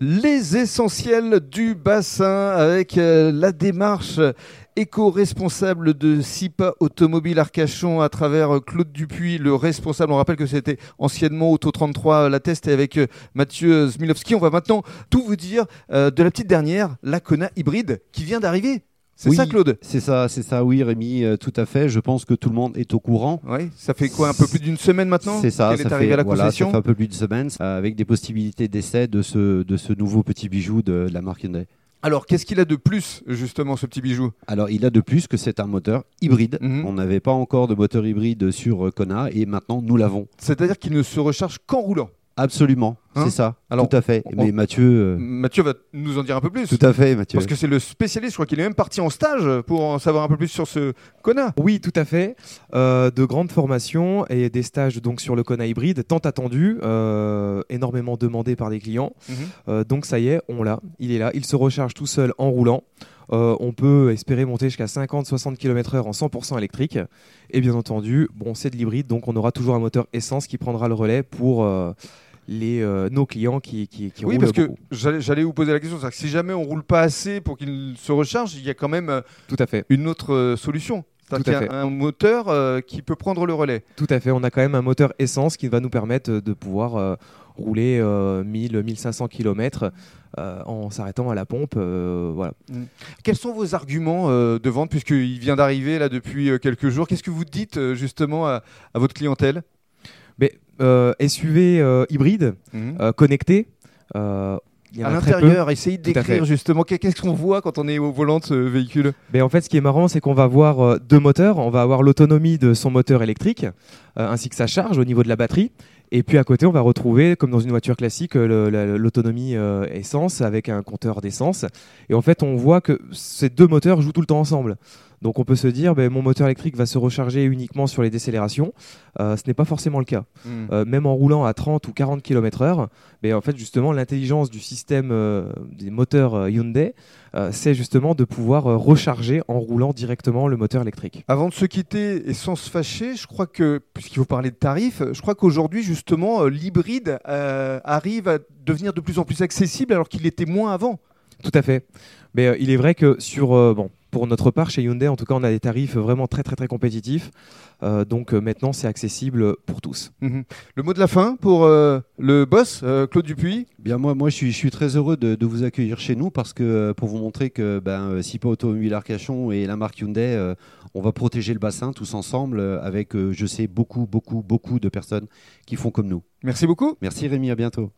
Les essentiels du bassin avec euh, la démarche éco-responsable de SIPA Automobile Arcachon à travers euh, Claude Dupuis, le responsable. On rappelle que c'était anciennement Auto 33 la test et avec euh, Mathieu Zmilowski. On va maintenant tout vous dire de la petite dernière, la Kona hybride qui vient d'arriver. C'est ça, Claude? C'est ça, c'est ça, oui, Rémi, euh, tout à fait. Je pense que tout le monde est au courant. Oui, ça fait quoi, un peu plus d'une semaine maintenant C'est ça, ça est fait, à la voilà, ça fait un peu plus d'une semaine, euh, avec des possibilités d'essai de ce, de ce nouveau petit bijou de, la marque Hyundai. Alors, qu'est-ce qu'il a de plus, justement, ce petit bijou? Alors, il a de plus que c'est un moteur hybride. Mhm. On n'avait pas encore de moteur hybride sur euh, Kona et maintenant nous l'avons. C'est-à-dire qu'il ne se recharge qu'en roulant Absolument, c'est hein ça. Alors, tout à fait. Mais Mathieu. Euh, Mathieu va nous en dire un peu plus. Tout à fait, Mathieu. Parce que c'est le spécialiste. Je crois qu'il est même parti en stage pour en savoir un peu plus sur ce Kona. Oui, tout à fait. Euh, de grandes formations et des stages donc sur le Kona hybride, tant attendu, euh, énormément demandé par des clients. Mhm. donc ça y est, on l'a. Il est là. Il se recharge tout seul en roulant. on peut espérer monter jusqu'à 50-60 km/h en 100% électrique. Et bien entendu, bon, c'est de l'hybride, donc on aura toujours un moteur essence qui prendra le relais pour les, euh, nos clients qui, qui, qui oui, parce que j'allais vous poser la question, que si jamais on roule pas assez pour qu'il se recharge, il y a quand même euh, Tout à fait. une autre euh, solution. Fait. un moteur qui peut prendre le relais. Tout à fait. On a quand même un moteur essence qui va nous permettre de pouvoir rouler 1000-1500 km en s'arrêtant à la pompe. voilà. Mm. Quels sont vos arguments de vente puisqu'il vient d'arriver là depuis quelques jours? Qu'est-ce que vous dites justement à, à votre clientèle? Mais, euh, SUV euh, hybride, mhm. euh, connecté. à l'intérieur, essayez de décrire justement qu'est-ce qu'on voit quand on est au volant de ce véhicule? Mais en fait, ce qui est marrant, c'est qu'on va avoir deux moteurs. On va avoir l'autonomie de son moteur électrique ainsi que sa charge au niveau de la batterie. Et puis à côté, on va retrouver, comme dans une voiture classique, l'autonomie essence avec un compteur d'essence. Et en fait, on voit que ces deux moteurs jouent tout le temps ensemble. Donc on peut se dire, ben, mon moteur électrique va se recharger uniquement sur les décélérations. Euh, ce n'est pas forcément le cas. Hmm. Euh, même en roulant à 30 ou 40 km/h, mais en fait justement l'intelligence du système euh, des moteurs Hyundai, c'est justement de pouvoir recharger en roulant directement le moteur électrique. Avant de se quitter et sans se fâcher, je crois que, puisqu'il faut parler de tarifs, je crois qu'aujourd'hui justement l'hybride arrive à devenir de plus en plus accessible alors qu'il était moins avant. Tout à fait. Mais il est vrai que sur bon, pour notre part, chez Hyundai, en tout cas, on a des tarifs vraiment très très très compétitifs. Euh, donc euh, maintenant, c'est accessible pour tous. Mhm. Le mot de la fin pour euh, le boss, Claude Dupuis? Bien, moi, moi je, suis, je suis très heureux de, vous accueillir chez nous parce que pour vous montrer que ben, SIPA Automobile Arcachon et la marque Hyundai, on va protéger le bassin tous ensemble avec, je sais, beaucoup, beaucoup, beaucoup de personnes qui font comme nous. Merci beaucoup. Merci Rémi, à bientôt.